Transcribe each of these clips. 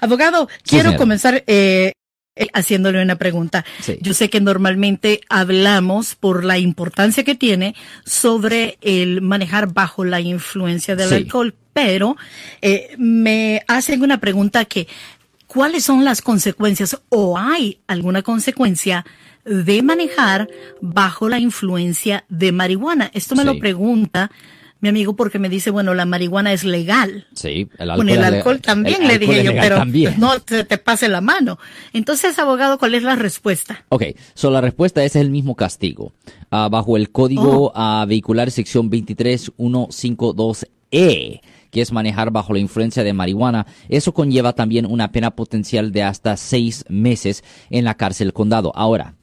Abogado, quiero comenzar eh, haciéndole una pregunta. Yo sé que normalmente hablamos por la importancia que tiene sobre el manejar bajo la influencia del alcohol, pero eh, me hacen una pregunta que, ¿cuáles son las consecuencias o hay alguna consecuencia de manejar bajo la influencia de marihuana? Esto me lo pregunta mi amigo porque me dice, bueno, la marihuana es legal. Sí, el alcohol. Con el alcohol también le dije yo, pero no te, te, pase la mano. Entonces, abogado, ¿cuál es la respuesta? Ok, so la respuesta es el mismo castigo. Uh, bajo el código oh. uh, vehicular sección 23152E que es manejar bajo la influencia de marihuana, eso conlleva también una pena potencial de hasta seis meses en la cárcel condado. Ahora,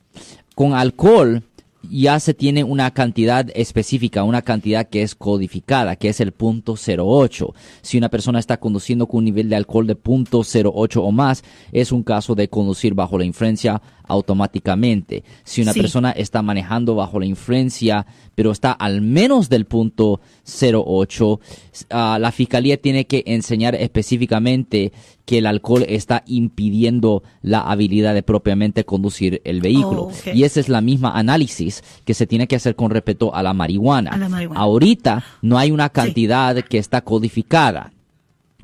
con alcohol, ya se tiene una cantidad específica, una cantidad que es codificada, que es el punto 08. Si una persona está conduciendo con un nivel de alcohol de punto 08 o más, es un caso de conducir bajo la influencia automáticamente. Si una persona está manejando bajo la influencia, pero está al menos del punto 08, ah, la fiscalía tiene que enseñar específicamente que el alcohol está impidiendo la habilidad de propiamente conducir el vehículo. Oh, y esa es la misma análisis que se tiene que hacer con respecto a la marihuana. Ahorita no hay una cantidad que está codificada.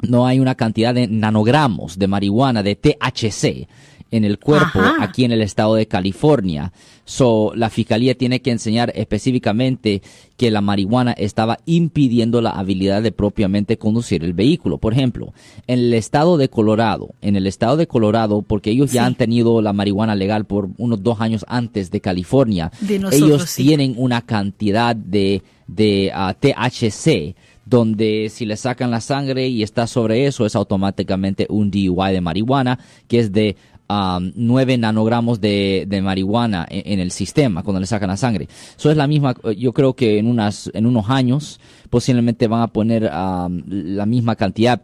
No hay una cantidad de nanogramos de marihuana, de THC en el cuerpo aquí en el estado de California. So, la fiscalía tiene que enseñar específicamente que la marihuana estaba impidiendo la habilidad de propiamente conducir el vehículo. Por ejemplo, en el estado de Colorado, en el estado de Colorado, porque ellos ya han tenido la marihuana legal por unos dos años antes de California, ellos tienen una cantidad de, de ah, THC donde si le sacan la sangre y está sobre eso es automáticamente un DUI de marihuana, que es de um, 9 nanogramos de, marihuana en, el sistema cuando le sacan la sangre. Eso es la misma, yo creo que en, unas, en unos años posiblemente van a poner la misma cantidad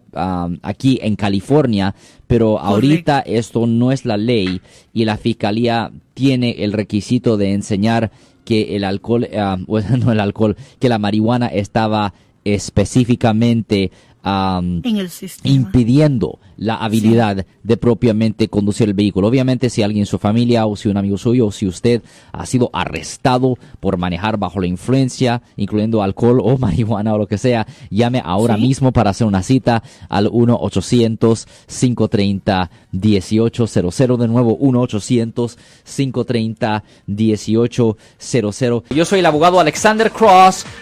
aquí en California, pero ahorita esto no es la ley y la fiscalía tiene el requisito de enseñar que el alcohol, bueno, no el alcohol, que la marihuana estaba específicamente impidiendo la habilidad de propiamente conducir el vehículo. Obviamente, si alguien en su familia o si un amigo suyo o si usted ha sido arrestado por manejar bajo la influencia, incluyendo alcohol o marihuana o lo que sea, llame ahora mismo para hacer una cita al 1-800-530-1800. De nuevo, 1-800-530-1800. Yo soy el abogado Alexander Cross.